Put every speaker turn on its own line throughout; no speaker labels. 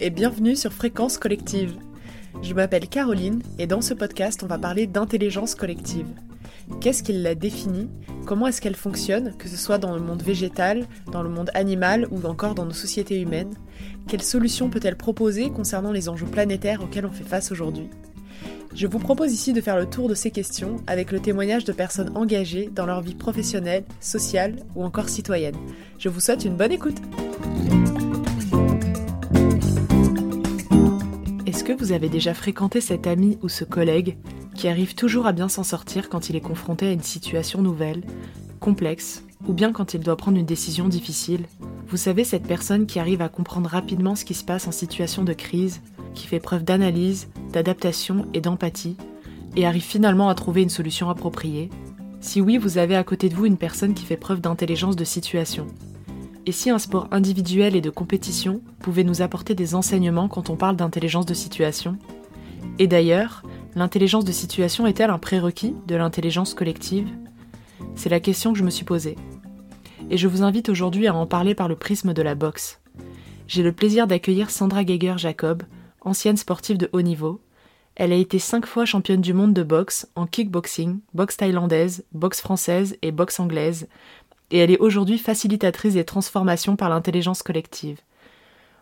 et bienvenue sur Fréquence Collective. Je m'appelle Caroline et dans ce podcast on va parler d'intelligence collective. Qu'est-ce qui la définit? Comment est-ce qu'elle fonctionne, que ce soit dans le monde végétal, dans le monde animal ou encore dans nos sociétés humaines Quelles solutions peut-elle proposer concernant les enjeux planétaires auxquels on fait face aujourd'hui? Je vous propose ici de faire le tour de ces questions avec le témoignage de personnes engagées dans leur vie professionnelle, sociale ou encore citoyenne. Je vous souhaite une bonne écoute. Vous avez déjà fréquenté cet ami ou ce collègue qui arrive toujours à bien s'en sortir quand il est confronté à une situation nouvelle, complexe, ou bien quand il doit prendre une décision difficile? Vous savez, cette personne qui arrive à comprendre rapidement ce qui se passe en situation de crise, qui fait preuve d'analyse, d'adaptation et d'empathie, et arrive finalement à trouver une solution appropriée? Si oui, vous avez à côté de vous une personne qui fait preuve d'intelligence de situation. Et si un sport individuel et de compétition pouvait nous apporter des enseignements quand on parle d'intelligence de situation? Et d'ailleurs, l'intelligence de situation est-elle un prérequis de l'intelligence collective? C'est la question que je me suis posée. Et je vous invite aujourd'hui à en parler par le prisme de la boxe. J'ai le plaisir d'accueillir Sandra Geiger-Jacob, ancienne sportive de haut niveau. Elle a été cinq fois championne du monde de boxe en kickboxing, boxe thaïlandaise, boxe française et boxe anglaise, et elle est aujourd'hui facilitatrice des transformations par l'intelligence collective.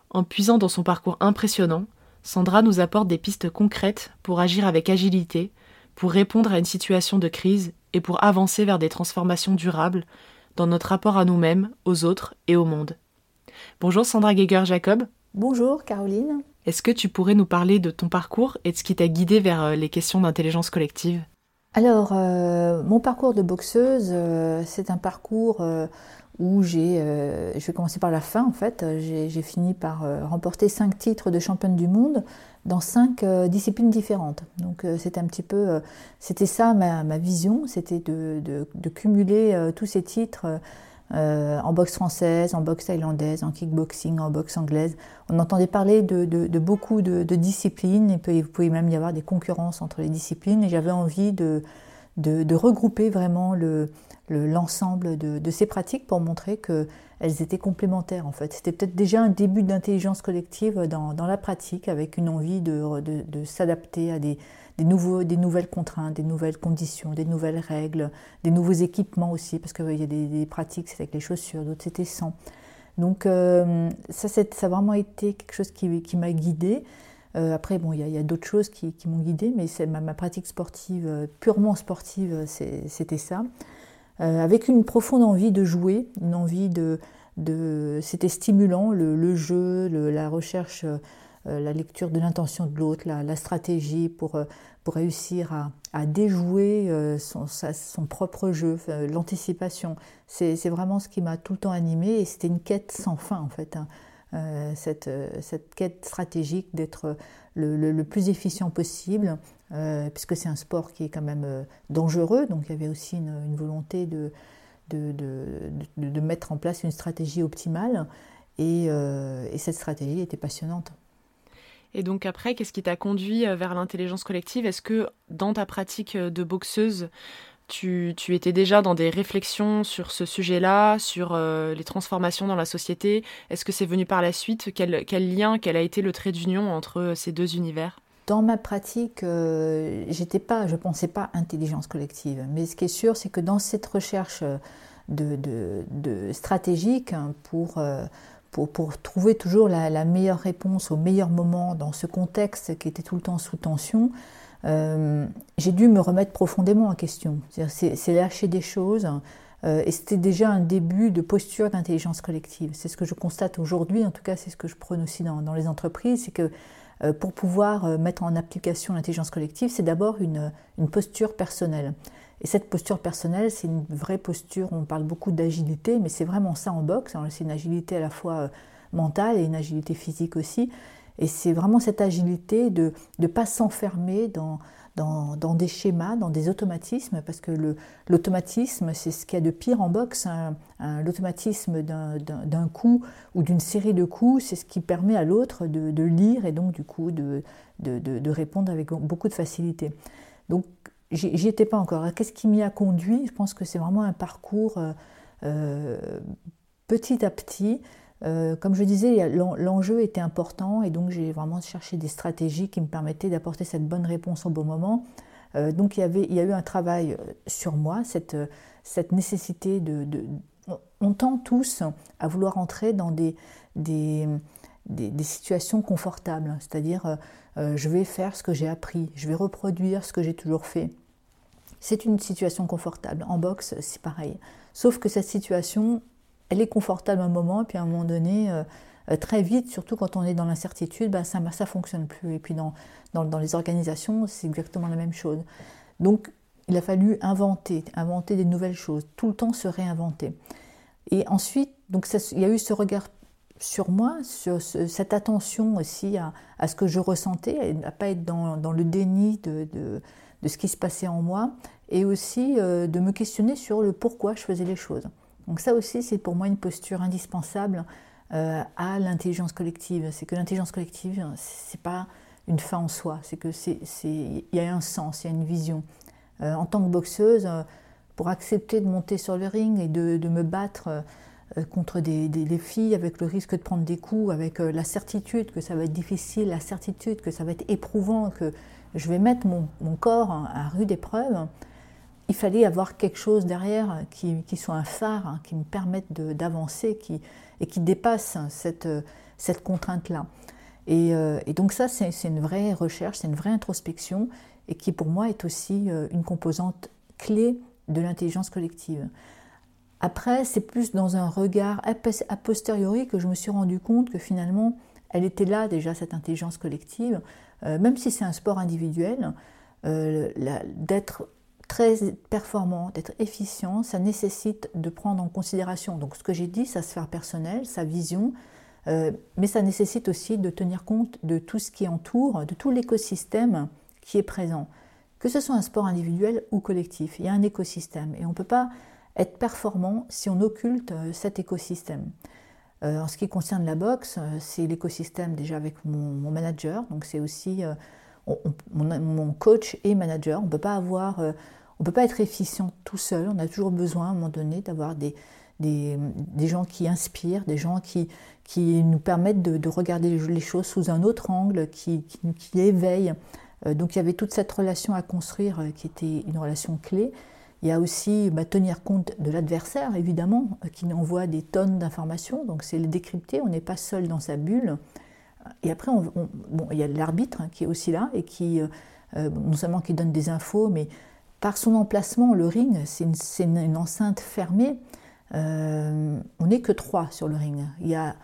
En puisant dans son parcours impressionnant, Sandra nous apporte des pistes concrètes pour agir avec agilité, pour répondre à une situation de crise et pour avancer vers des transformations durables dans notre rapport à nous-mêmes, aux autres et au monde. Bonjour Sandra Geiger-Jacob.
Bonjour Caroline.
Est-ce que tu pourrais nous parler de ton parcours et de ce qui t'a guidé vers euh, les questions d'intelligence collective?
Alors, euh, mon parcours de boxeuse, euh, c'est un parcours où j'ai, je vais commencer par la fin en fait, j'ai fini par remporter cinq titres de championne du monde dans cinq disciplines différentes. Donc c'était un petit peu, c'était ça ma, vision, c'était de, cumuler tous ces titres euh, en boxe française, en boxe thaïlandaise, en kickboxing, en boxe anglaise. On entendait parler de, beaucoup de, disciplines, et il pouvait même y avoir des concurrences entre les disciplines, et j'avais envie de, regrouper vraiment l'ensemble de, ces pratiques pour montrer qu'elles étaient complémentaires en fait. C'était peut-être déjà un début d'intelligence collective dans, la pratique, avec une envie de, s'adapter à des, nouveaux, des nouvelles contraintes, des nouvelles conditions, des nouvelles règles, des nouveaux équipements aussi, parce qu'il y a des, pratiques, c'était avec les chaussures, d'autres c'était sans. Donc euh, ça, ça a vraiment été quelque chose qui, m'a guidée. Euh, après, bon, il y a, d'autres choses qui, qui m'ont guidée, mais ma, ma, pratique sportive, euh, purement sportive, c'était ça. Avec une profonde envie de jouer, une envie de... c'était stimulant, le, le jeu, le, la recherche euh, la lecture de l'intention de l'autre, la, stratégie pour, euh, pour réussir à, déjouer euh, son, propre jeu, l'anticipation. C'est vraiment ce qui m'a tout le temps animé et c'était une quête sans fin en fait. Hein. cette, cette, quête stratégique d'être le, plus efficient possible, puisque c'est un sport qui est quand même dangereux, donc il y avait aussi une, volonté de de, de, mettre en place une stratégie optimale, et, et cette stratégie était passionnante.
Et donc après, qu'est-ce qui t'a conduit euh, vers l'intelligence collective? Est-ce que dans ta pratique euh, de boxeuse, tu, étais déjà dans des réflexions sur ce sujet-là, sur euh, les transformations dans la société? Est-ce que c'est venu par la suite? Quel, lien, quel a été le trait d'union entre ces deux univers?
Dans ma pratique, j'étais pas, je pensais pas intelligence collective. Mais ce qui est sûr, c'est que dans cette recherche de, stratégique pour pour, trouver toujours la, meilleure réponse au meilleur moment dans ce contexte qui était tout le temps sous tension, euh, j'ai dû me remettre profondément en question. C'est lâcher des choses. Euh, et c'était déjà un début de posture d'intelligence collective. C'est ce que je constate aujourd'hui, en tout cas c'est ce que je prône aussi dans, les entreprises, c'est que euh, pour pouvoir mettre en application l'intelligence collective, c'est d'abord une, une, posture personnelle. Et cette posture personnelle, c'est une vraie posture, on parle beaucoup d'agilité, mais c'est vraiment ça en boxe. C'est une agilité à la fois euh, mentale et une agilité physique aussi. Et c'est vraiment cette agilité de ne pas s'enfermer dans, dans, des schémas, dans des automatismes, parce que l'automatisme, c'est ce qu'il y a de pire en boxe. Hein. L'automatisme d'un coup ou d'une série de coups, c'est ce qui permet à l'autre de, lire et donc du coup de répondre avec beaucoup de facilité. Donc j'y étais pas encore. Qu'est-ce qui m'y a conduit? Je pense que c'est vraiment un parcours euh, euh, petit à petit comme je disais, l'enjeu était important et donc j'ai vraiment cherché des stratégies qui me permettaient d'apporter cette bonne réponse au bon moment. donc il y, avait, il y a eu un travail sur moi, cette, nécessité de, on tend tous à vouloir entrer dans des, situations confortables, c'est-à-dire euh, euh, je vais faire ce que j'ai appris, je vais reproduire ce que j'ai toujours fait. C'est une situation confortable. En boxe, c'est pareil. Sauf que cette situation, elle est confortable un moment, puis à un moment donné, euh, très vite, surtout quand on est dans l'incertitude, ben ça ne fonctionne plus. Et puis dans, les organisations, c'est exactement la même chose. Donc il a fallu inventer, inventer des nouvelles choses, tout le temps se réinventer. Et ensuite, donc il y a eu ce regard sur moi, cette attention aussi à, ce que je ressentais, à ne pas être dans, le déni de, de, ce qui se passait en moi, et aussi euh, de me questionner sur le pourquoi je faisais les choses. Donc ça aussi, c'est pour moi une posture indispensable euh, à l'intelligence collective. C'est que l'intelligence collective, c'est pas une fin en soi, c'est que c'est, il y a un sens, il y a une vision. Euh, en tant que boxeuse, pour accepter de monter sur le ring et de, de me battre euh, contre des, filles avec le risque de prendre des coups, avec euh, la certitude que ça va être difficile, la certitude que ça va être éprouvant, que je vais mettre mon, corps à rude épreuve, il fallait avoir quelque chose derrière qui, soit un phare, hein, qui me permette d'avancer qui, et qui dépasse cette, cette contrainte-là. Et, euh, donc ça, c'est une vraie recherche, c'est une vraie introspection, et qui pour moi est aussi une composante clé de l'intelligence collective. Après, c'est plus dans un regard a posteriori que je me suis rendu compte que finalement, elle était là déjà, cette intelligence collective. Euh, même si c'est un sport individuel, euh, d'être très performant, d'être efficient, ça nécessite de prendre en considération donc ce que j'ai dit, sa sphère personnelle, sa vision, euh, mais ça nécessite aussi de tenir compte de tout ce qui entoure, de tout l'écosystème qui est présent. Que ce soit un sport individuel ou collectif, il y a un écosystème et on ne peut pas être performant si on occulte euh, cet écosystème. Euh, en ce qui concerne la boxe, c'est l'écosystème déjà avec mon, manager, donc c'est aussi mon, coach et manager. On ne peut pas avoir, on peut pas être efficient tout seul. On a toujours besoin à un moment donné d'avoir des, des, gens qui inspirent, des gens qui, qui nous permettent de, regarder les choses sous un autre angle, qui, qui, éveillent. donc il y avait toute cette relation à construire qui était une relation clé. Il y a aussi bah, tenir compte de l'adversaire, évidemment, euh, qui envoie des tonnes d'informations. Donc c'est le décrypter, on n'est pas seul dans sa bulle. Et après, on, bon, il y a l'arbitre hein, qui est aussi là et qui, euh, euh, non seulement qui donne des infos, mais par son emplacement, le ring, c'est une, enceinte fermée. on n'est que trois sur le ring. Il y a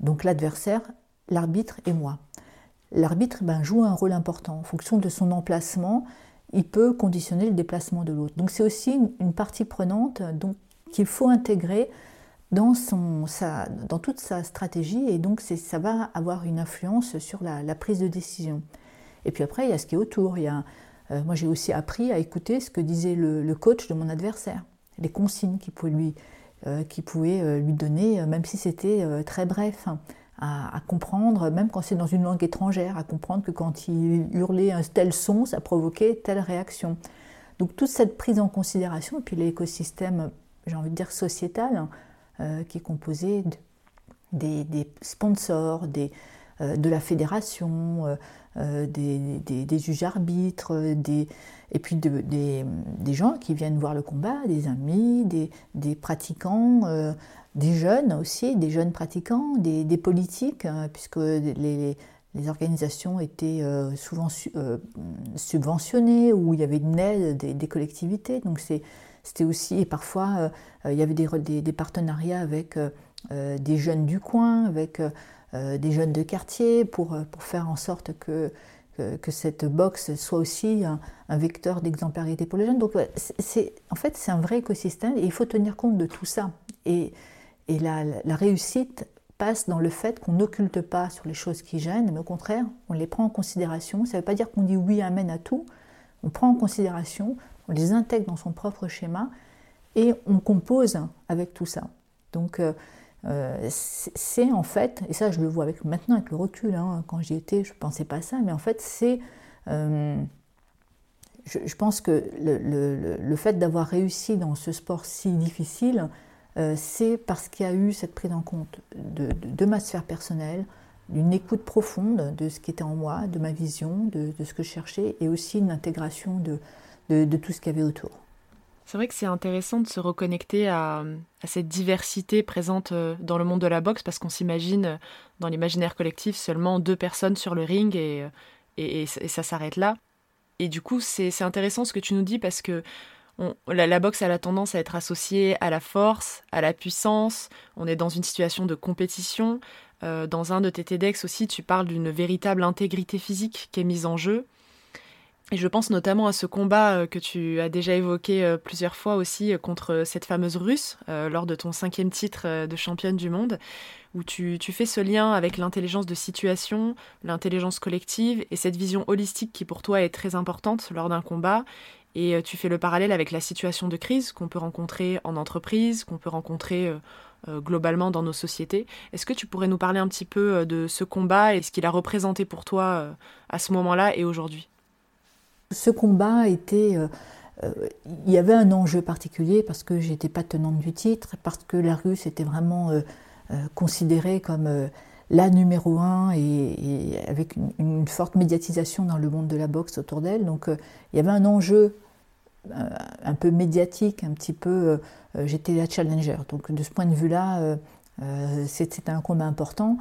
donc l'adversaire, l'arbitre et moi. L'arbitre ben, joue un rôle important en fonction de son emplacement il peut conditionner le déplacement de l'autre. Donc c'est aussi une partie prenante qu'il faut intégrer dans, toute sa stratégie et donc ça va avoir une influence sur la, prise de décision. Et puis après, il y a ce qui est autour. Euh, moi, j'ai aussi appris à écouter ce que disait le, coach de mon adversaire, les consignes qu'il pouvait lui, euh, euh, donner, même si c'était très bref à, comprendre, même quand c'est dans une langue étrangère, à comprendre que quand il hurlait un tel son, ça provoquait telle réaction. Donc toute cette prise en considération, et puis l'écosystème, j'ai envie de dire sociétal, euh, qui est composé des, sponsors, des, de la fédération, euh, des, juges arbitres, et puis des, gens qui viennent voir le combat, des amis, des, pratiquants, des jeunes aussi, des jeunes pratiquants, des, politiques, hein, puisque les, organisations étaient euh, souvent euh, subventionnées ou il y avait une aide des, collectivités. Donc c'était aussi, et parfois euh, il y avait des, partenariats avec des jeunes du coin, avec des jeunes de quartier pour, pour faire en sorte que, que, cette boxe soit aussi un, vecteur d'exemplarité pour les jeunes. Donc c'est, en fait c'est un vrai écosystème et il faut tenir compte de tout ça. Et, et la, réussite passe dans le fait qu'on n'occulte pas sur les choses qui gênent, mais au contraire, on les prend en considération. Ça ne veut pas dire qu'on dit oui, amen à tout. On prend en considération, on les intègre dans son propre schéma et on compose avec tout ça. Donc, euh, euh, c'est en fait, et ça je le vois avec, maintenant avec le recul, hein, quand j'y étais, je ne pensais pas ça, mais en fait, c'est. Euh, je, pense que le fait d'avoir réussi dans ce sport si difficile, c'est parce qu'il y a eu cette prise en compte de, ma sphère personnelle, d'une écoute profonde de ce qui était en moi, de ma vision, de, ce que je cherchais, et aussi une intégration de, tout ce qu'il y avait autour.
C'est vrai que c'est intéressant de se reconnecter à, cette diversité présente euh, dans le monde de la boxe parce qu'on s'imagine euh, dans l'imaginaire collectif seulement deux personnes sur le ring et, euh, et, ça s'arrête là. Et du coup, c'est intéressant ce que tu nous dis parce que la, boxe a la tendance à être associée à la force, à la puissance. On est dans une situation de compétition. dans un de tes TEDx aussi, tu parles d'une véritable intégrité physique qui est mise en jeu. Et je pense notamment à ce combat euh, que tu as déjà évoqué euh, plusieurs fois aussi euh, contre cette fameuse russe lors de ton cinquième titre de championne du monde, où tu, fais ce lien avec l'intelligence de situation, l'intelligence collective et cette vision holistique qui pour toi est très importante lors d'un combat. Et tu fais le parallèle avec la situation de crise qu'on peut rencontrer en entreprise, qu'on peut rencontrer globalement dans nos sociétés. Est-ce que tu pourrais nous parler un petit peu de ce combat et ce qu'il a représenté pour toi à ce moment-là et aujourd'hui?
Ce combat était. Euh, euh, il y avait un enjeu particulier parce que j'étais pas tenante du titre, parce que la Russe était vraiment euh, considérée comme la numéro un et, avec une, forte médiatisation dans le monde de la boxe autour d'elle. Donc il y avait un enjeu un peu médiatique, un petit peu. J'étais la challenger. Donc de ce point de vue-là, c'était un combat important.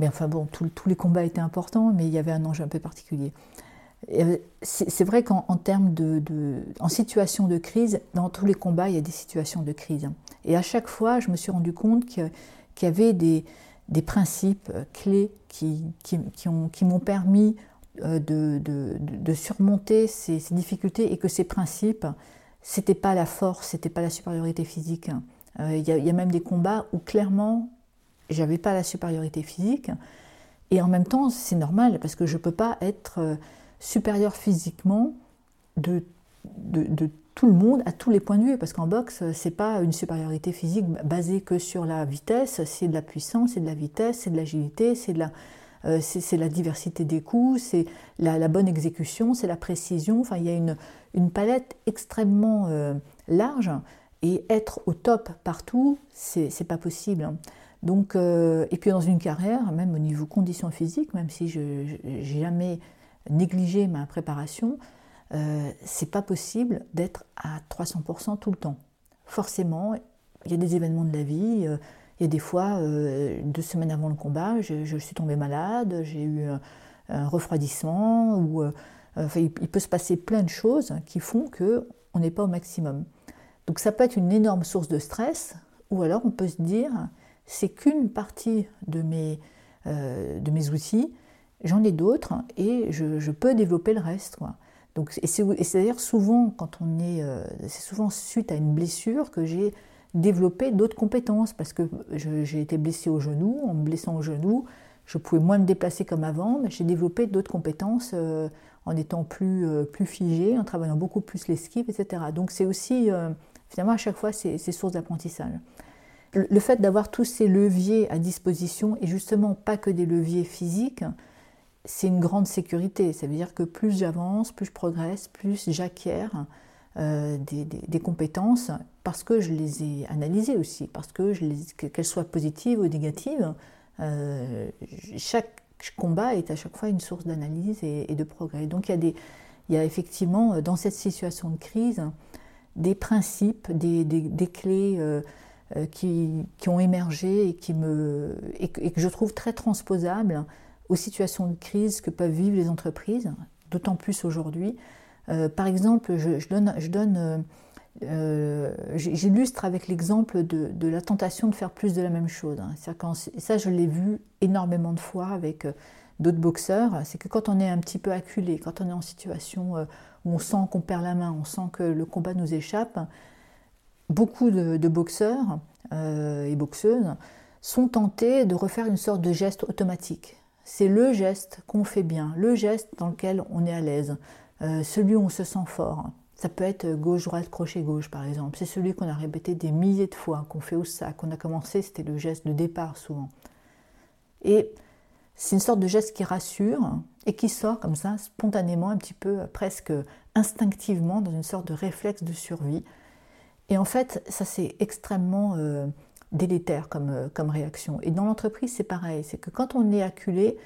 Mais enfin bon, tous les combats étaient importants, mais il y avait un enjeu un peu particulier. Euh, c'est vrai qu'en termes de, en situation de crise, dans tous les combats, il y a des situations de crise. Et à chaque fois, je me suis rendu compte qu'il y avait des, principes euh, clés qui, m'ont permis euh, de, surmonter ces, difficultés et que ces principes, c'était pas la force, c'était pas la supériorité physique. Il y, y a même des combats où clairement, j'avais pas la supériorité physique. Et en même temps, c'est normal parce que je peux pas être supérieur physiquement de, de, tout le monde à tous les points de vue, parce qu'en boxe, c'est pas une supériorité physique basée que sur la vitesse, c'est de la puissance, c'est de la vitesse, c'est de l'agilité, c'est de la, euh, c'est la diversité des coups, c'est la, bonne exécution, c'est la précision. Enfin, il y a une, une palette extrêmement euh, large et être au top partout, c'est pas possible. Donc, euh, et puis dans une carrière, même au niveau conditions physiques, même si je n'ai jamais négliger ma préparation, euh, c'est pas possible d'être à 300% tout le temps. Forcément, il y a des événements de la vie. Euh, il y a des fois, euh, deux semaines avant le combat, je, suis tombée malade, j'ai eu un, refroidissement, ou il, peut se passer plein de choses qui font que on n'est pas au maximum. Donc ça peut être une énorme source de stress, ou alors on peut se dire c'est qu'une partie de mes, de mes outils j'en ai d'autres et je, peux développer le reste. Donc, c'est-à-dire souvent, quand on est, euh, c'est souvent suite à une blessure que j'ai développé d'autres compétences parce que j'ai été blessée au genou. En me blessant au genou, je pouvais moins me déplacer comme avant, mais j'ai développé d'autres compétences euh, en étant plus, euh, plus figée, en travaillant beaucoup plus l'esquive, etc. Donc c'est aussi, finalement, à chaque fois, c'est source d'apprentissage. Le fait d'avoir tous ces leviers à disposition, et justement pas que des leviers physiques, c'est une grande sécurité. Ça veut dire que plus j'avance, plus je progresse, plus j'acquiers euh, des, compétences parce que je les ai analysées aussi, parce que qu'elles soient positives ou négatives, euh, chaque combat est à chaque fois une source d'analyse et, de progrès. Donc il y, a des, il y a effectivement dans cette situation de crise des principes, des, clés euh, qui, ont émergé et, qui me, et que je trouve très transposables aux situations de crise que peuvent vivre les entreprises, d'autant plus aujourd'hui. Euh, par exemple, je, donne, euh, euh, j'illustre avec l'exemple de, la tentation de faire plus de la même chose. Hein. Ça, je l'ai vu énormément de fois avec d'autres boxeurs. C'est que quand on est un petit peu acculé, quand on est en situation où on sent qu'on perd la main, on sent que le combat nous échappe, beaucoup de boxeurs et boxeuses sont tentés de refaire une sorte de geste automatique c'est le geste qu'on fait bien, le geste dans lequel on est à l'aise, euh, celui où on se sent fort. Ça peut être gauche-droite, crochet-gauche par exemple. C'est celui qu'on a répété des milliers de fois, qu'on fait au sac. qu'on a commencé, c'était le geste de départ souvent. Et c'est une sorte de geste qui rassure et qui sort comme ça spontanément, un petit peu presque instinctivement, dans une sorte de réflexe de survie. Et en fait, ça c'est extrêmement délétère comme, comme réaction. Et dans l'entreprise, c'est pareil. C'est que quand on est acculé,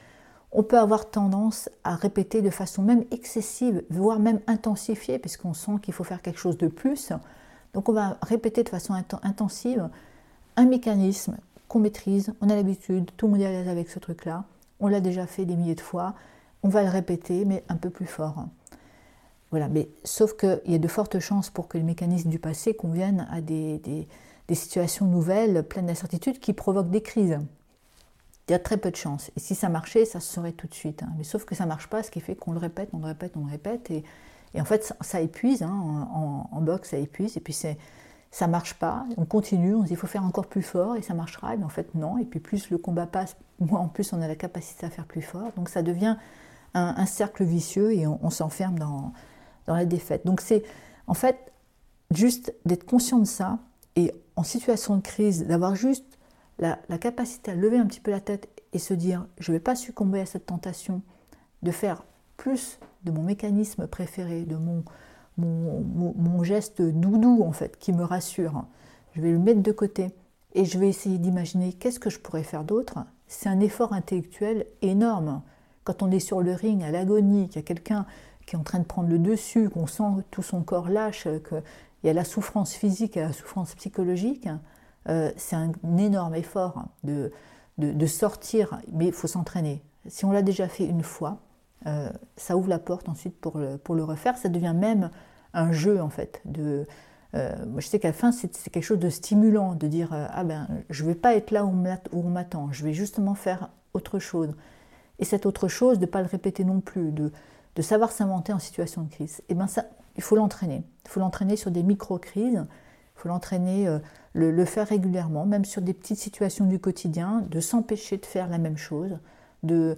on peut avoir tendance à répéter de façon même excessive, voire même intensifiée, puisqu'on sent qu'il faut faire quelque chose de plus. Donc on va répéter de façon intensive un mécanisme qu'on maîtrise, on a l'habitude, tout le monde est à l'aise avec ce truc-là, on l'a déjà fait des milliers de fois, on va le répéter, mais un peu plus fort. Voilà, mais sauf qu'il y a de fortes chances pour que les mécanismes du passé conviennent à des situations nouvelles, pleines d'incertitudes, qui provoquent des crises. Il y a très peu de chances. Et si ça marchait, ça se saurait tout de suite. Hein. Mais sauf que ça ne marche pas, ce qui fait qu'on le répète, on le répète, on le répète. Et, en fait, ça, épuise. Hein. En, boxe, ça épuise. Et puis, ça ne marche pas. On continue, on se dit il faut faire encore plus fort et ça marchera. Mais en fait, non. Et puis, plus le combat passe, moins en plus on a la capacité à faire plus fort. Donc, ça devient un, cercle vicieux et on, s'enferme dans la défaite. Donc, c'est en fait juste d'être conscient de ça et en situation de crise, d'avoir juste la, capacité à lever un petit peu la tête et se dire je ne vais pas succomber à cette tentation de faire plus de mon mécanisme préféré, de mon, mon, geste doudou en fait, qui me rassure. Je vais le mettre de côté et je vais essayer d'imaginer qu'est-ce que je pourrais faire d'autre. C'est un effort intellectuel énorme. Quand on est sur le ring à l'agonie, qu'il y a quelqu'un qui est en train de prendre le dessus, qu'on sent tout son corps lâche, qu'il y a la souffrance physique et la souffrance psychologique, euh, c'est un énorme effort de, de, sortir, mais il faut s'entraîner. Si on l'a déjà fait une fois, euh, ça ouvre la porte ensuite pour le, pour le refaire. Ça devient même un jeu en fait. De, euh, je sais qu'à la fin, c'est quelque chose de stimulant de dire Ah ben, je ne vais pas être là où on m'attend, je vais justement faire autre chose. Et cette autre chose, de ne pas le répéter non plus, de, de savoir s'inventer en situation de crise. Et eh ben ça, il faut l'entraîner. Il faut l'entraîner sur des micro-crises il faut l'entraîner, euh, le, faire régulièrement, même sur des petites situations du quotidien, de s'empêcher de faire la même chose, de,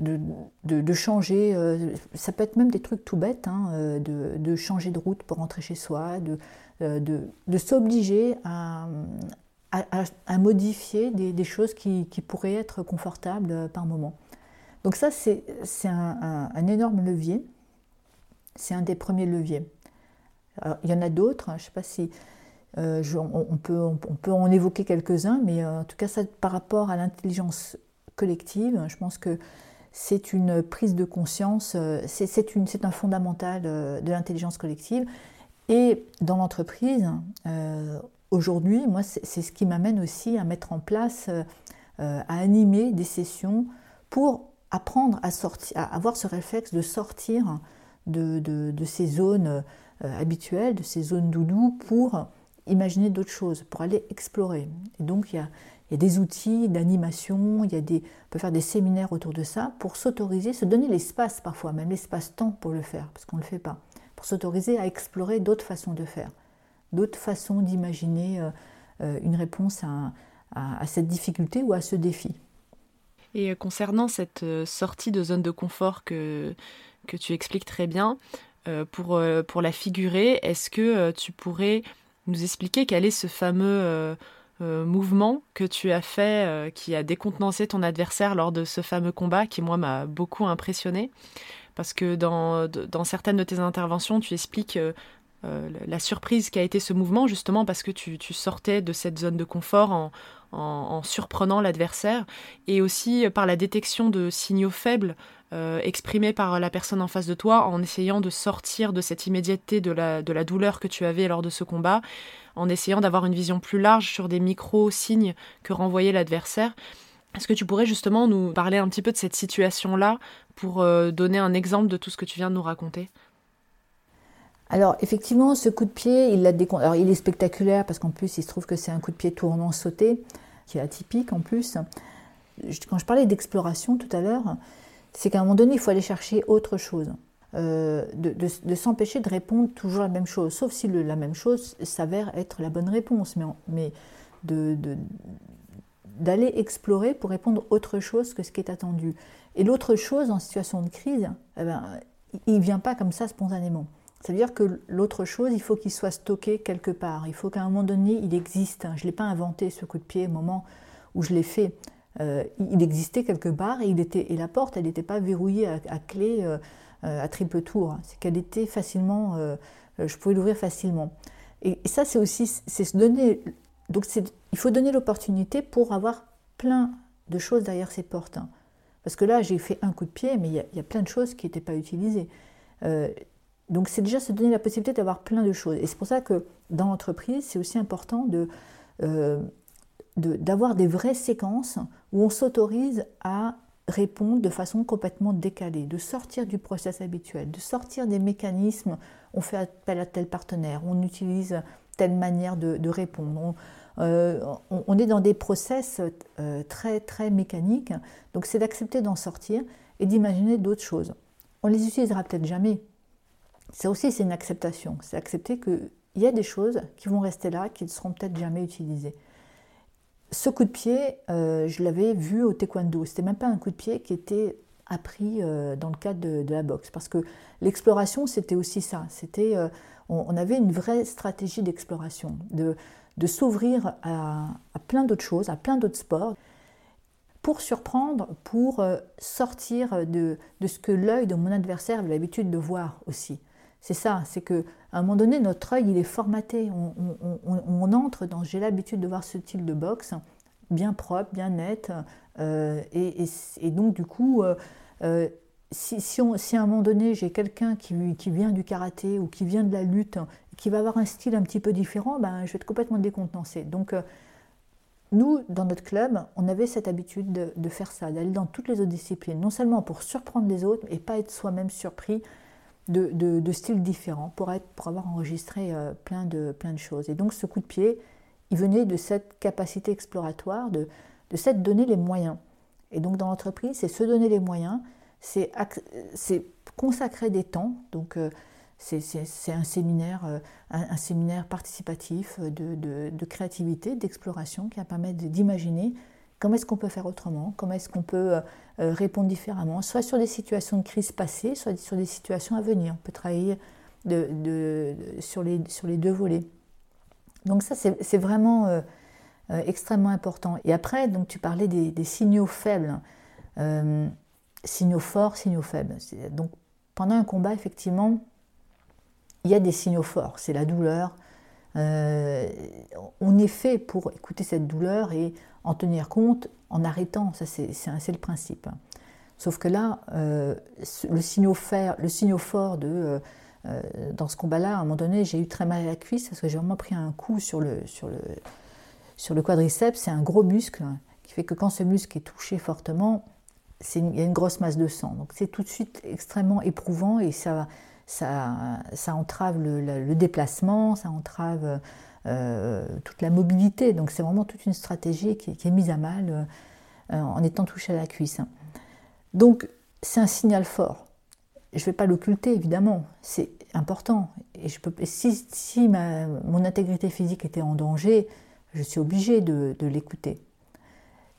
de, changer, euh, ça peut être même des trucs tout bêtes, hein, euh, de, changer de route pour rentrer chez soi, de, de, s'obliger à, à, modifier des, choses qui, pourraient être confortables par moment. Donc ça, c'est un, un, énorme levier. C'est un des premiers leviers. il y en a d'autres, hein, je ne sais pas si euh, on, peut, on, peut, en évoquer quelques-uns, mais euh, en tout cas, par rapport à l'intelligence collective, je pense que c'est une prise de conscience, euh, c'est un fondamental de l'intelligence collective. Et dans l'entreprise, aujourd'hui, moi, c'est ce qui m'amène aussi à mettre en place, à animer des sessions pour apprendre à, à avoir ce réflexe de sortir de, de ces zones habituelles, de ces zones doudou, pour imaginer d'autres choses, pour aller explorer. Et donc il y a, des outils d'animation, il y a des, on peut faire des séminaires autour de ça pour s'autoriser, se donner l'espace parfois, même l'espace-temps pour le faire, parce qu'on ne le fait pas, pour s'autoriser à explorer d'autres façons de faire, d'autres façons d'imaginer euh, euh, une réponse à, cette difficulté ou à ce défi.
Et concernant cette euh, sortie de zone de confort que, que tu expliques très bien, pour, pour la figurer, est-ce que tu pourrais nous expliquer quel est ce fameux euh, euh, mouvement que tu as fait euh, qui a décontenancé ton adversaire lors de ce fameux combat qui, moi, m'a beaucoup impressionné? Parce que dans, certaines de tes interventions, tu expliques la surprise qu'a été ce mouvement, justement parce que tu, sortais de cette zone de confort en, en, surprenant l'adversaire, et aussi par la détection de signaux faibles euh, exprimés par la personne en face de toi, en essayant de sortir de cette immédiateté de la, de la douleur que tu avais lors de ce combat, en essayant d'avoir une vision plus large sur des micro-signes que renvoyait l'adversaire. Est-ce que tu pourrais justement nous parler un petit peu de cette situation-là pour euh, donner un exemple de tout ce que tu viens de nous raconter?
Alors effectivement, ce coup de pied, il, est spectaculaire parce qu'en plus, il se trouve que c'est un coup de pied tournant sauté, qui est atypique en plus. Quand je parlais d'exploration tout à l'heure, c'est qu'à un moment donné, il faut aller chercher autre chose. Euh, de, s'empêcher de répondre toujours la même chose, sauf si la même chose s'avère être la bonne réponse, mais, mais d'aller explorer pour répondre autre chose que ce qui est attendu. Et l'autre chose en situation de crise, eh ben, il ne vient pas comme ça spontanément. Ça veut dire que l'autre chose, il faut qu'il soit stocké quelque part. Il faut qu'à un moment donné, il existe. Je ne l'ai pas inventé, ce coup de pied, au moment où je l'ai fait. Euh, il existait quelque part et, il était, et la porte, elle n'était pas verrouillée à, clé euh, euh, à triple tour. C'est qu'elle était facilement, je pouvais l'ouvrir facilement. Et, ça, c'est aussi c'est se donner. Donc, il faut donner l'opportunité pour avoir plein de choses derrière ses portes. Hein. Parce que là, j'ai fait un coup de pied, mais il y a, plein de choses qui n'étaient pas utilisées. Donc, c'est déjà se donner la possibilité d'avoir plein de choses. Et c'est pour ça que dans l'entreprise, c'est aussi important de, euh, d'avoir des vraies séquences où on s'autorise à répondre de façon complètement décalée, de sortir du process habituel, de sortir des mécanismes, on fait appel à tel partenaire, on utilise telle manière de, répondre. Euh, on, est dans des process euh, très très mécaniques, donc c'est d'accepter d'en sortir et d'imaginer d'autres choses. On les utilisera peut-être jamais. Ça aussi c'est une acceptation, c'est accepter qu'il y a des choses qui vont rester là, qui ne seront peut-être jamais utilisées ce coup de pied, euh, je l'avais vu au taekwondo. C'était même pas un coup de pied qui était appris euh, dans le cadre de, la boxe, parce que l'exploration, c'était aussi ça. C'était, euh, on, avait une vraie stratégie d'exploration, de, s'ouvrir à, plein d'autres choses, à plein d'autres sports, pour surprendre, pour sortir de, de ce que l'œil de mon adversaire avait l'habitude de voir aussi. C'est ça, c'est que à un moment donné, notre œil, il est formaté. On, entre dans. J'ai l'habitude de voir ce type de boxe bien propre, bien net. Euh, et, donc, du coup, euh, euh, si, à un moment donné, j'ai quelqu'un qui, vient du karaté ou qui vient de la lutte, qui va avoir un style un petit peu différent, ben, je vais être complètement décontenancée. Donc, nous, dans notre club, on avait cette habitude de, de faire ça, d'aller dans toutes les autres disciplines, non seulement pour surprendre les autres et pas être soi-même surpris de, styles différents pour, être, pour avoir enregistré euh, plein, de, plein de choses. Et donc ce coup de pied, il venait de cette capacité exploratoire, de, de cette donner les moyens. Et donc dans l'entreprise, c'est se donner les moyens, c'est consacrer des temps, donc euh, c'est un séminaire, euh, un, séminaire participatif de, de créativité, d'exploration qui va permettre d'imaginer Comment est-ce qu'on peut faire autrement? Comment est-ce qu'on peut euh, euh, répondre différemment? Soit sur des situations de crise passées, soit sur des situations à venir. On peut travailler sur, les, deux volets. Donc ça, c'est vraiment euh, extrêmement important. Et après, donc, tu parlais des, signaux faibles. signaux forts, signaux faibles. Donc pendant un combat, effectivement, il y a des signaux forts. C'est la douleur. On est fait pour écouter cette douleur et en tenir compte en arrêtant, ça c'est le principe. Sauf que là, euh, le, signal le fort de, euh, euh, dans ce combat-là, à un moment donné, j'ai eu très mal à la cuisse parce que j'ai vraiment pris un coup sur le, sur le, sur le quadriceps. C'est un gros muscle qui fait que quand ce muscle est touché fortement, il y a une grosse masse de sang. Donc c'est tout de suite extrêmement éprouvant et ça, ça, entrave le, déplacement, ça entrave euh, toute la mobilité. Donc c'est vraiment toute une stratégie qui, est mise à mal euh, en étant touché à la cuisse. Donc c'est un signal fort. Je ne vais pas l'occulter, évidemment, c'est important. Et si, mon intégrité physique était en danger, je suis obligée de, de l'écouter.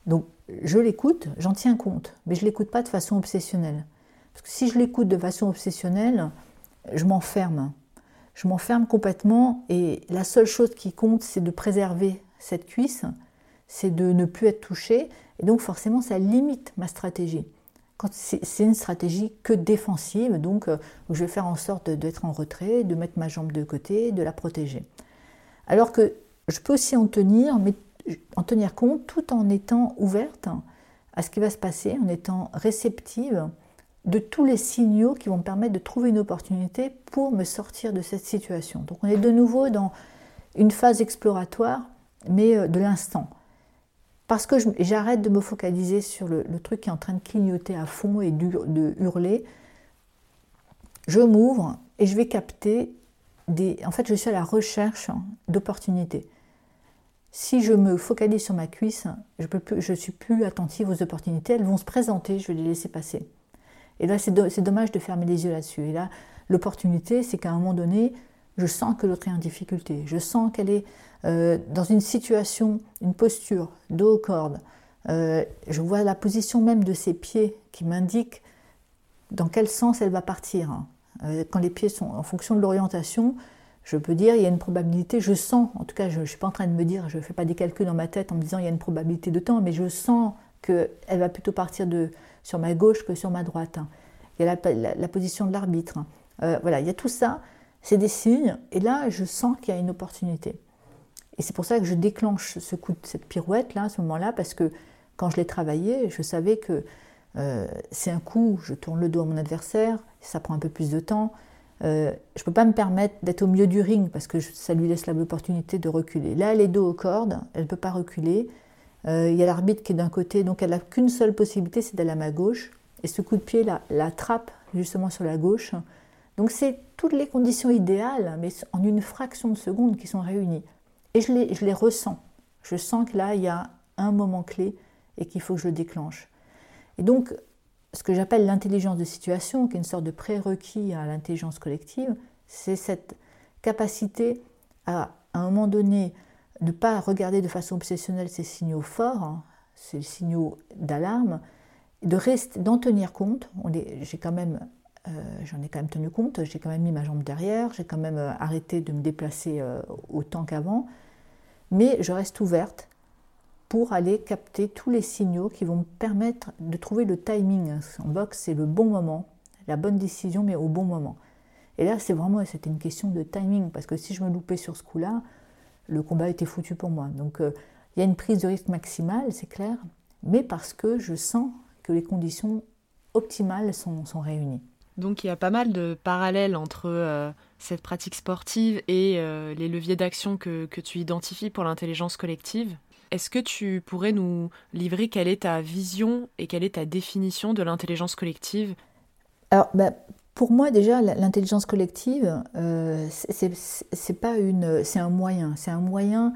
Donc je l'écoute, j'en tiens compte, mais je ne l'écoute pas de façon obsessionnelle. Parce que si je l'écoute de façon obsessionnelle, je m'enferme je m'enferme complètement et la seule chose qui compte, c'est de préserver cette cuisse, c'est de ne plus être touché, et donc forcément ça limite ma stratégie. C'est une stratégie que défensive, donc euh, je vais faire en sorte d'être en retrait, de mettre ma jambe de côté, de la protéger. Alors que je peux aussi en tenir, mais en tenir compte tout en étant ouverte à ce qui va se passer, en étant réceptive de tous les signaux qui vont me permettre de trouver une opportunité pour me sortir de cette situation. Donc on est de nouveau dans une phase exploratoire, mais euh, de l'instant. Parce que j'arrête de me focaliser sur le, truc qui est en train de clignoter à fond et de, hurler, je m'ouvre et je vais capter des... En fait, je suis à la recherche d'opportunités. Si je me focalise sur ma cuisse, je ne suis plus attentive aux opportunités, elles vont se présenter, je vais les laisser passer. Et là, c'est dommage de fermer les yeux là-dessus. Et là, l'opportunité, c'est qu'à un moment donné, je sens que l'autre est en difficulté. Je sens qu'elle est euh, dans une situation, une posture, dos aux cordes. Euh, je vois la position même de ses pieds qui m'indique dans quel sens elle va partir. Hein. Euh, quand les pieds sont en fonction de l'orientation, je peux dire il y a une probabilité, je sens, en tout cas je ne suis pas en train de me dire, je ne fais pas des calculs dans ma tête en me disant il y a une probabilité de temps, mais je sens qu'elle va plutôt partir de, sur ma gauche que sur ma droite. Il y a la, position de l'arbitre. Euh, voilà, il y a tout ça. c'est des signes, et là, je sens qu'il y a une opportunité. Et c'est pour ça que je déclenche ce coup de cette pirouette là, à ce moment-là, parce que quand je l'ai travaillé, je savais que euh, c'est un coup, je tourne le dos à mon adversaire, ça prend un peu plus de temps. Euh, je ne peux pas me permettre d'être au milieu du ring parce que ça lui laisse l'opportunité de reculer. Là, elle est dos aux cordes, elle ne peut pas reculer. Euh, il y a l'arbitre qui est d'un côté, donc elle n'a qu'une seule possibilité, c'est d'aller à ma gauche. Et ce coup de pied la, la trappe justement sur la gauche. Donc c'est toutes les conditions idéales, mais en une fraction de seconde qui sont réunies. Et je les, je les ressens. Je sens que là, il y a un moment clé et qu'il faut que je le déclenche. Et donc, ce que j'appelle l'intelligence de situation, qui est une sorte de prérequis à l'intelligence collective, c'est cette capacité à, à un moment donné, ne pas regarder de façon obsessionnelle ces signaux forts, hein, ces signaux d'alarme, d'en tenir compte. J'ai quand même, euh, j'en ai quand même tenu compte. J'ai quand même mis ma jambe derrière. J'ai quand même euh, arrêté de me déplacer euh, autant qu'avant. Mais je reste ouverte pour aller capter tous les signaux qui vont me permettre de trouver le timing. En boxe, c'est le bon moment, la bonne décision, mais au bon moment. Et là, c'est vraiment, c'était une question de timing, parce que si je me loupais sur ce coup-là, le combat était foutu pour moi. Donc, il y a une prise de risque maximale, c'est clair, mais parce que je sens que les conditions optimales sont, sont réunies.
Donc il y a pas mal de parallèles entre euh, cette pratique sportive et euh, les leviers d'action que, que, tu identifies pour l'intelligence collective. Est-ce que tu pourrais nous livrer quelle est ta vision et quelle est ta définition de l'intelligence collective?
Alors, bah, pour moi déjà, l'intelligence collective, euh, c'est pas une, c'est un moyen, c'est un moyen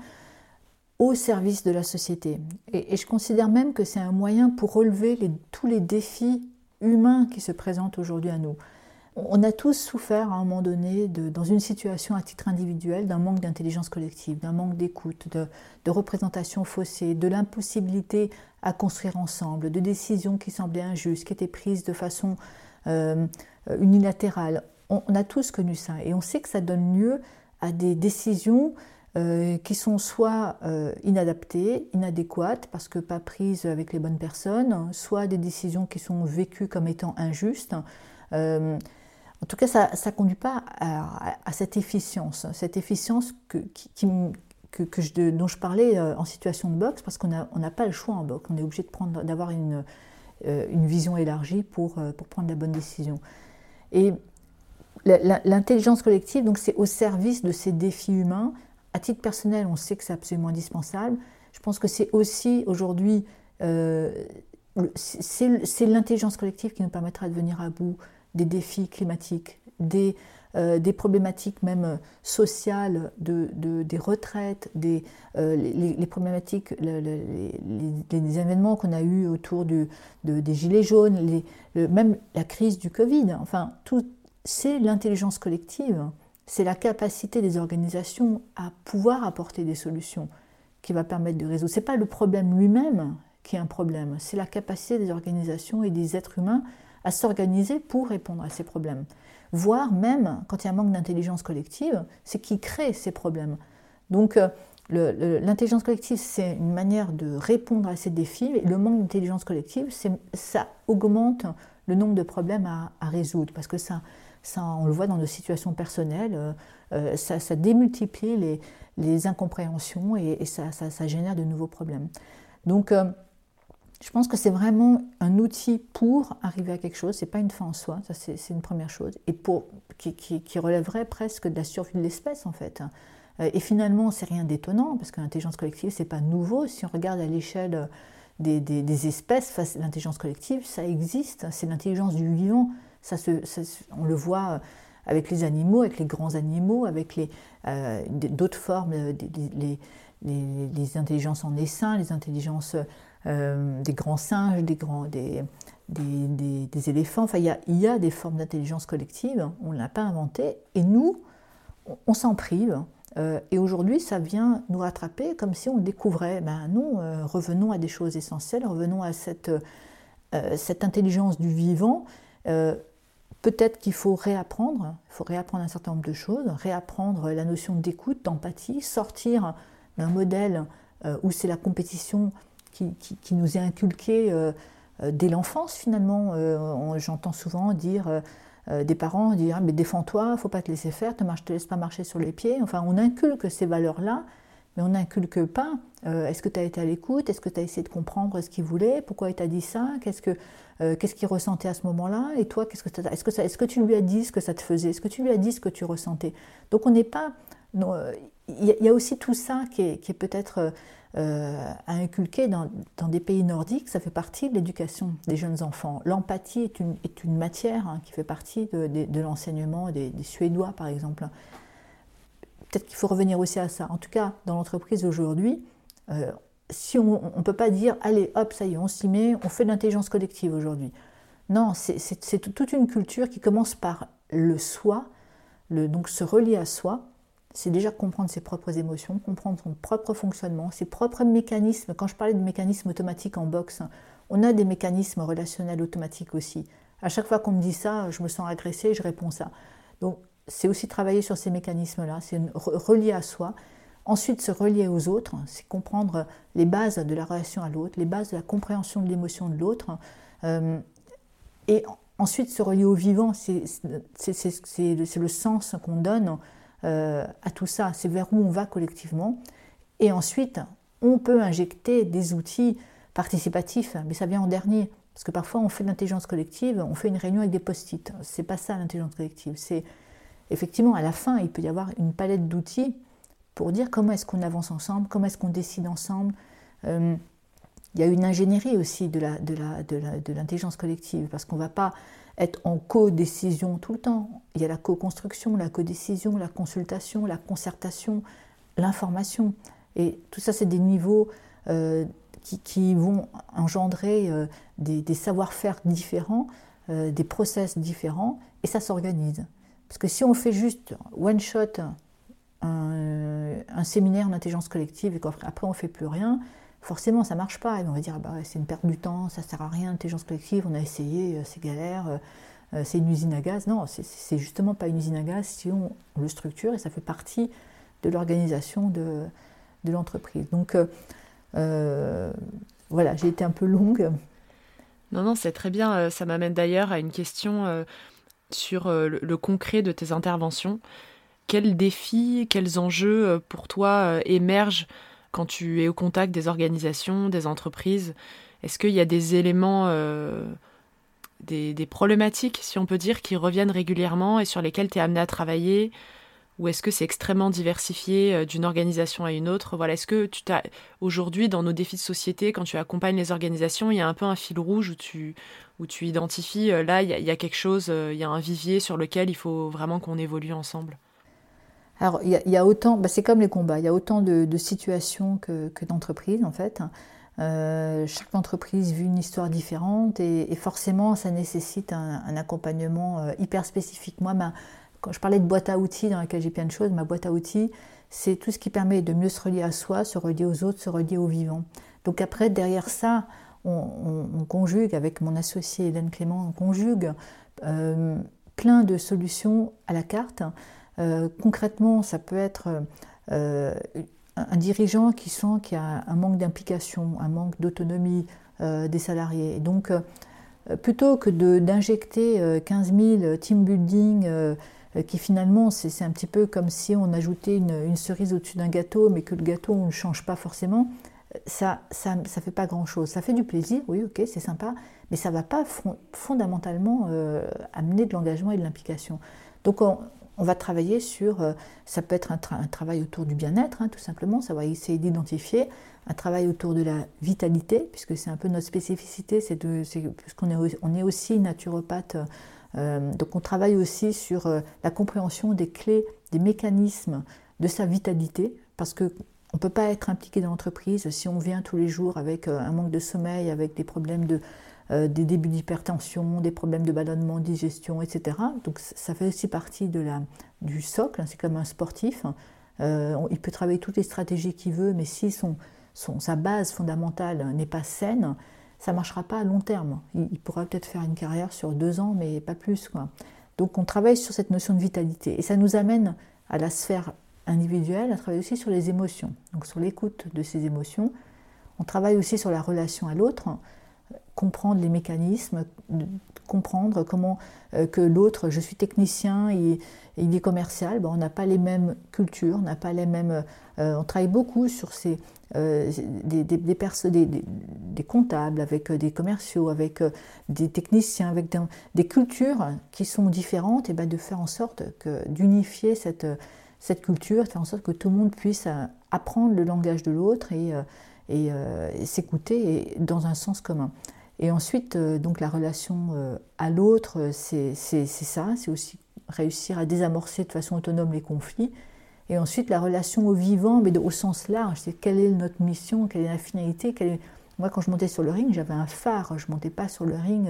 au service de la société. Et, je considère même que c'est un moyen pour relever tous les défis humains qui se présentent aujourd'hui à nous. On a tous souffert à un moment donné, dans une situation à titre individuel, d'un manque d'intelligence collective, d'un manque d'écoute, de, représentation faussée, de l'impossibilité à construire ensemble, de décisions qui semblaient injustes, qui étaient prises de façon euh, unilatérale. On, on, a tous connu ça et on sait que ça donne lieu à des décisions euh, qui sont soit euh, inadaptées, inadéquates, parce que pas prises avec les bonnes personnes, soit des décisions qui sont vécues comme étant injustes. Euh, en tout cas, ça ne conduit pas à, cette efficience, cette efficience que, je, dont je parlais en situation de boxe, parce qu'on n'a pas le choix en boxe, on est obligé d'avoir une, vision élargie pour prendre la bonne décision. Et l'intelligence collective, donc c'est au service de ces défis humains, à titre personnel, on sait que c'est absolument indispensable. Je pense que c'est aussi aujourd'hui, euh, c'est l'intelligence collective qui nous permettra de venir à bout des défis climatiques, des, euh, des problématiques même sociales, de, des retraites, des, euh, les, problématiques, les, événements qu'on a eus autour du, des gilets jaunes, même la crise du Covid. Enfin, tout, c'est l'intelligence collective c'est la capacité des organisations à pouvoir apporter des solutions qui va permettre de résoudre. Ce n'est pas le problème lui-même qui est un problème, c'est la capacité des organisations et des êtres humains à s'organiser pour répondre à ces problèmes. Voire même, quand il y a un manque d'intelligence collective, c'est qui crée ces problèmes. Donc, euh, l'intelligence collective, c'est une manière de répondre à ces défis. Et le manque d'intelligence collective, ça augmente le nombre de problèmes à, résoudre, parce que ça, ça, on le voit dans nos situations personnelles, euh, euh, ça, démultiplie les, incompréhensions et, ça, génère de nouveaux problèmes. Donc, je pense que c'est vraiment un outil pour arriver à quelque chose, c'est pas une fin en soi, ça c'est une première chose, et pour, qui, relèverait presque de la survie de l'espèce en fait. Et finalement, c'est rien d'étonnant, parce que l'intelligence collective, c'est pas nouveau. Si on regarde à l'échelle des, espèces, l'intelligence collective, ça existe, c'est l'intelligence du vivant on le voit euh, avec les animaux, avec les grands animaux, avec euh, d'autres formes, euh, les, intelligences en essaim, les intelligences des grands singes, des, grands, des, éléphants. Enfin, il y a, des formes d'intelligence collective, on ne l'a pas inventé, et nous, on, s'en prive. et aujourd'hui, ça vient nous rattraper comme si on le découvrait. Ben non, revenons à des choses essentielles, revenons à cette, cette intelligence du vivant. Peut-être qu'il faut réapprendre, il faut réapprendre un certain nombre de choses, réapprendre la notion d'écoute, d'empathie, sortir d'un modèle euh, où c'est la compétition qui, nous est inculquée euh, euh, dès l'enfance finalement. J'entends souvent dire des parents dire ah, mais défends-toi, faut pas te laisser faire, te, marche, te laisse pas marcher sur les pieds. Enfin, on inculque ces valeurs-là, mais on n'inculque pas. est-ce que tu as été à l'écoute Est-ce que tu as essayé de comprendre ce qu'il voulait Pourquoi il t'a dit ça Qu'est-ce que qu'est-ce qu'il ressentait à ce moment-là Et toi, qu'est-ce que est-ce que, est-ce que tu lui as dit ce que ça te faisait Est-ce que tu lui as dit ce que tu ressentais? Donc on n'est pas il y, a aussi tout ça qui est, peut-être euh, à inculquer dans, des pays nordiques, ça fait partie de l'éducation des jeunes enfants. L'empathie est une, matière hein, qui fait partie de, l'enseignement des, Suédois, par exemple. Peut-être qu'il faut revenir aussi à ça. En tout cas, dans l'entreprise aujourd'hui, euh, si on ne peut pas dire, allez, hop, ça y est, on s'y met, on fait de l'intelligence collective aujourd'hui. Non, c'est toute une culture qui commence par le soi, donc se relier à soi, c'est déjà comprendre ses propres émotions, comprendre son propre fonctionnement, ses propres mécanismes. Quand je parlais de mécanismes automatiques en boxe, on a des mécanismes relationnels automatiques aussi. À chaque fois qu'on me dit ça, je me sens agressée, je réponds ça. Donc c'est aussi travailler sur ces mécanismes-là, c'est relier à soi. Ensuite, se relier aux autres, c'est comprendre les bases de la relation à l'autre, les bases de la compréhension de l'émotion de l'autre. Euh, et ensuite, se relier au vivant, c'est le sens qu'on donne à tout ça, c'est vers où on va collectivement. Et ensuite, on peut injecter des outils participatifs, mais ça vient en dernier. Parce que parfois, on fait de l'intelligence collective, on fait une réunion avec des post-it. C'est pas ça l'intelligence collective. C'est effectivement à la fin, il peut y avoir une palette d'outils pour dire comment est-ce qu'on avance ensemble, comment est-ce qu'on décide ensemble. Euh, il y a une ingénierie aussi de l'intelligence collective, parce qu'on ne va pas être en co-décision tout le temps. Il y a la co-construction, la co-décision, la consultation, la concertation, l'information. Et tout ça, c'est des niveaux euh, qui, vont engendrer euh, des, savoir-faire différents, euh, des process différents, et ça s'organise. Parce que si on fait juste one shot un, un séminaire d'intelligence collective et qu'après on fait plus rien, forcément ça marche pas. Et on va dire bah, c'est une perte du temps, ça sert à rien, intelligence collective, on a essayé, euh, c'est galère, euh, euh, c'est une usine à gaz. Non, c'est justement pas une usine à gaz si on, le structure et ça fait partie de l'organisation de, de l'entreprise. Donc voilà, j'ai été un peu longue.
Non, non, c'est très bien. Ça m'amène d'ailleurs à une question sur le concret de tes interventions. Quels défis, quels enjeux pour toi émergent quand tu es au contact des organisations, des entreprises Est-ce qu'il y a des éléments, euh, des, problématiques, si on peut dire, qui reviennent régulièrement et sur lesquelles tu es amené à travailler? Ou est-ce que c'est extrêmement diversifié euh, d'une organisation à une autre? Voilà, est-ce que tu t'as aujourd'hui dans nos défis de société, quand tu accompagnes les organisations, il y a un peu un fil rouge où tu où tu identifies euh, là il y, a, quelque chose, il y a un vivier sur lequel il faut vraiment qu'on évolue ensemble?
Alors, il y, a autant, bah, c'est comme les combats, il y a autant de, situations que, d'entreprises en fait. Euh, chaque entreprise vit une histoire différente et, forcément ça nécessite un, accompagnement euh, hyper spécifique. Moi, quand je parlais de boîte à outils dans laquelle j'ai plein de choses, ma boîte à outils, c'est tout ce qui permet de mieux se relier à soi, se relier aux autres, se relier aux vivants. Donc après, derrière ça, on, conjugue, avec mon associé Hélène Clément, on conjugue euh, plein de solutions à la carte. Euh, concrètement, ça peut être euh, un dirigeant qui sent qu'il y a un manque d'implication, un manque d'autonomie euh, des salariés. donc, plutôt que d'injecter 15 000 team building qui finalement, c'est un petit peu comme si on ajoutait une, cerise au-dessus d'un gâteau, mais que le gâteau, on ne change pas forcément, ça ça, ça fait pas grand-chose. Ça fait du plaisir, oui, ok, c'est sympa, mais ça ne va pas fondamentalement amener de l'engagement et de l'implication. Donc, on, on va travailler sur, euh, ça peut être un, travail autour du bien-être, hein, tout simplement, ça va essayer d'identifier, un travail autour de la vitalité, puisque c'est un peu notre spécificité, c'est puisqu'on est, on est aussi naturopathe, euh, donc on travaille aussi sur euh, la compréhension des clés, des mécanismes de sa vitalité, parce que on ne peut pas être impliqué dans l'entreprise si on vient tous les jours avec un manque de sommeil, avec des problèmes de, euh, des débuts d'hypertension, des problèmes de ballonnement, digestion, etc. Donc ça fait aussi partie de la, du socle, c'est comme un sportif. Euh, il peut travailler toutes les stratégies qu'il veut, mais si son, son, sa base fondamentale n'est pas saine, ça ne marchera pas à long terme. Il, pourra peut-être faire une carrière sur deux ans, mais pas plus. Donc on travaille sur cette notion de vitalité. Et ça nous amène à la sphère individuelle, à travailler aussi sur les émotions, donc sur l'écoute de ces émotions. On travaille aussi sur la relation à l'autre comprendre les mécanismes, comprendre comment que l'autre, je suis technicien et, il est commercial, ben, on n'a pas les mêmes cultures, on n'a pas les mêmes... on travaille beaucoup sur ces, des, des, des, comptables, avec des commerciaux, avec des techniciens, avec des, cultures qui sont différentes, et ben de faire en sorte d'unifier cette, cette culture, de faire en sorte que tout le monde puisse apprendre le langage de l'autre et, et s'écouter dans un sens commun. Et ensuite, euh, donc la relation euh, à l'autre, euh, c'est ça, c'est aussi réussir à désamorcer de façon autonome les conflits. Et ensuite, la relation au vivant, mais au sens large, c'est quelle est notre mission, quelle est la finalité. Moi, quand je montais sur le ring, j'avais un phare, je ne montais pas sur le ring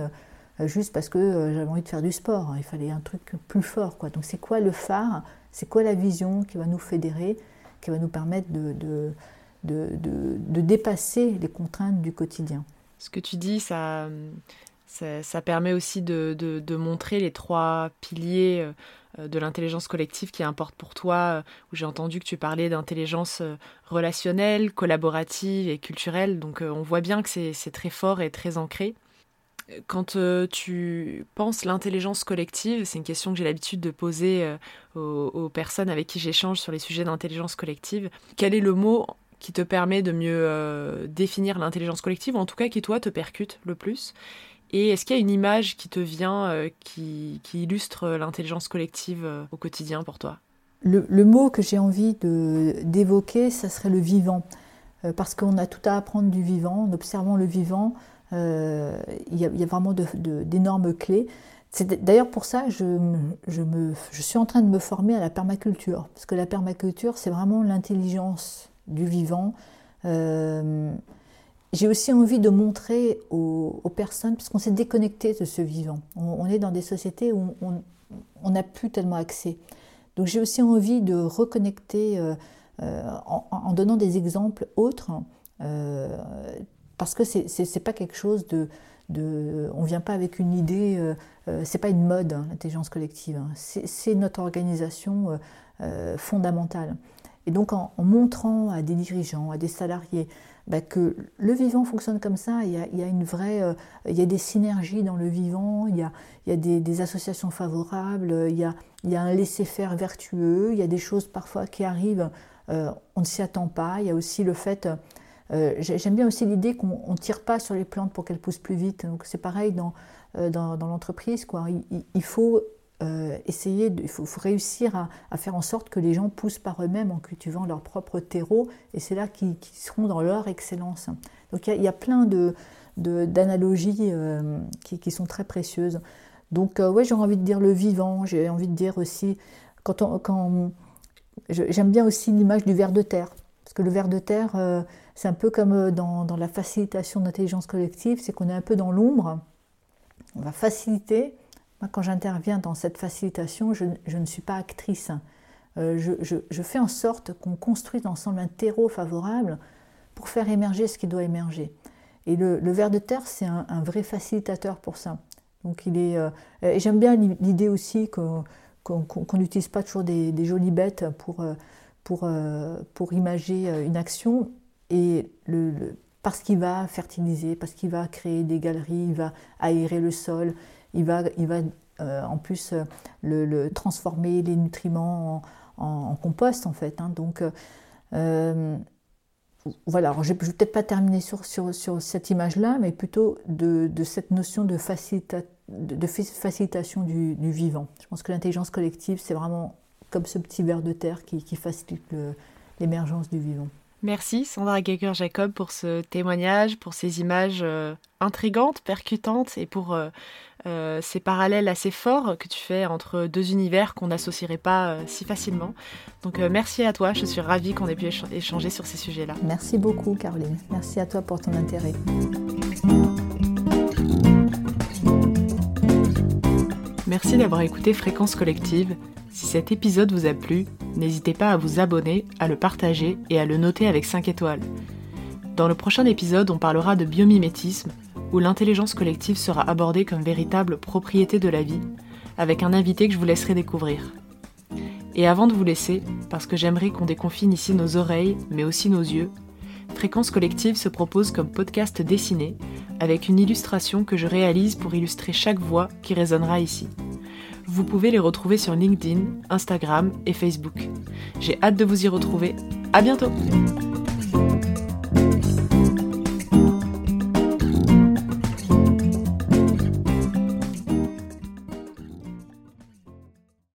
juste parce que j'avais envie de faire du sport. Il fallait un truc plus fort. Quoi. Donc, c'est quoi le phare? C'est quoi la vision qui va nous fédérer, qui va nous permettre de, de dépasser les contraintes du quotidien
ce que tu dis, ça, ça, permet aussi de, de, montrer les trois piliers euh, de l'intelligence collective qui importent pour toi, euh, où j'ai entendu que tu parlais d'intelligence euh, relationnelle, collaborative et culturelle. Donc on voit bien que c'est très fort et très ancré. Quand tu penses l'intelligence collective, c'est une question que j'ai l'habitude de poser aux, personnes avec qui j'échange sur les sujets d'intelligence collective. Quel est le mot qui te permet de mieux euh, définir l'intelligence collective, ou en tout cas qui toi te percute le plus Et est-ce qu'il y a une image qui te vient, euh, qui, illustre l'intelligence collective euh, au quotidien pour toi?
Le, mot que j'ai envie d'évoquer, ça serait le vivant. parce qu'on a tout à apprendre du vivant, en observant le vivant, il y, a vraiment d'énormes clés. C'est d'ailleurs pour ça que je, je, suis en train de me former à la permaculture, parce que la permaculture, c'est vraiment l'intelligence du vivant. Euh, j'ai aussi envie de montrer aux, personnes, parce qu'on s'est déconnecté de ce vivant. On, est dans des sociétés où on n'a plus tellement accès. Donc j'ai aussi envie de reconnecter euh, euh, en, donnant des exemples autres, parce que c'est pas quelque chose de, de on vient pas avec une idée, c'est pas une mode hein, l'intelligence collective, hein. c'est notre organisation fondamentale. Et donc en, montrant à des dirigeants, à des salariés, bah, que le vivant fonctionne comme ça, il y a, une vraie, euh, il y a des synergies dans le vivant, il y a, il y a des, associations favorables, il y a, il y a un laisser-faire vertueux, il y a des choses parfois qui arrivent, euh, on ne s'y attend pas. Il y a aussi le fait, euh, j'aime bien aussi l'idée qu'on ne tire pas sur les plantes pour qu'elles poussent plus vite. Donc c'est pareil dans, dans, l'entreprise. Il, il, faut euh, essayer, il faut, réussir à, faire en sorte que les gens poussent par eux-mêmes en cultivant leur propre terreau, et c'est là qu'ils seront dans leur excellence. Donc il y, a, plein d'analogies de, euh, qui, sont très précieuses. Donc euh, ouais, j'ai envie de dire le vivant, j'ai envie de dire aussi, quand, quand j'aime bien aussi l'image du ver de terre, parce que le ver de terre, c'est un peu comme dans, dans la facilitation d'intelligence collective, c'est qu'on est un peu dans l'ombre, on va faciliter, quand j'interviens dans cette facilitation, je, ne suis pas actrice. Euh, je, fais en sorte qu'on construise ensemble un terreau favorable pour faire émerger ce qui doit émerger. Et le, ver de terre, c'est un, vrai facilitateur pour ça. Donc il est, euh, j'aime bien l'idée aussi qu'on n'utilise pas toujours des, jolies bêtes pour, euh, pour, pour imager une action. Et le, parce qu'il va fertiliser, parce qu'il va créer des galeries, il va aérer le sol, il va, il va euh, en plus euh, le, transformer les nutriments en, compost en fait. Hein. donc euh, voilà, je ne vais peut-être pas terminer sur, sur, cette image-là, mais plutôt de, cette notion de, facilitation du, vivant. Je pense que l'intelligence collective, c'est vraiment comme ce petit ver de terre qui facilite l'émergence du vivant.
Merci Sandra Geiger-Jacob pour ce témoignage, pour ces images intrigantes, percutantes et pour euh, ces parallèles assez forts que tu fais entre deux univers qu'on n'associerait pas euh, si facilement. Donc euh, merci à toi, je suis ravie qu'on ait pu échanger sur ces sujets-là.
Merci beaucoup Caroline, merci à toi pour ton intérêt.
Merci d'avoir écouté Fréquence Collective. Si cet épisode vous a plu, n'hésitez pas à vous abonner, à le partager et à le noter avec 5 étoiles. Dans le prochain épisode, on parlera de biomimétisme, où l'intelligence collective sera abordée comme véritable propriété de la vie, avec un invité que je vous laisserai découvrir. Et avant de vous laisser, parce que j'aimerais qu'on déconfine ici nos oreilles, mais aussi nos yeux, Fréquence Collective se propose comme podcast dessiné, avec une illustration que je réalise pour illustrer chaque voix qui résonnera ici. Vous pouvez les retrouver sur LinkedIn, Instagram et Facebook. J'ai hâte de vous y retrouver. À bientôt!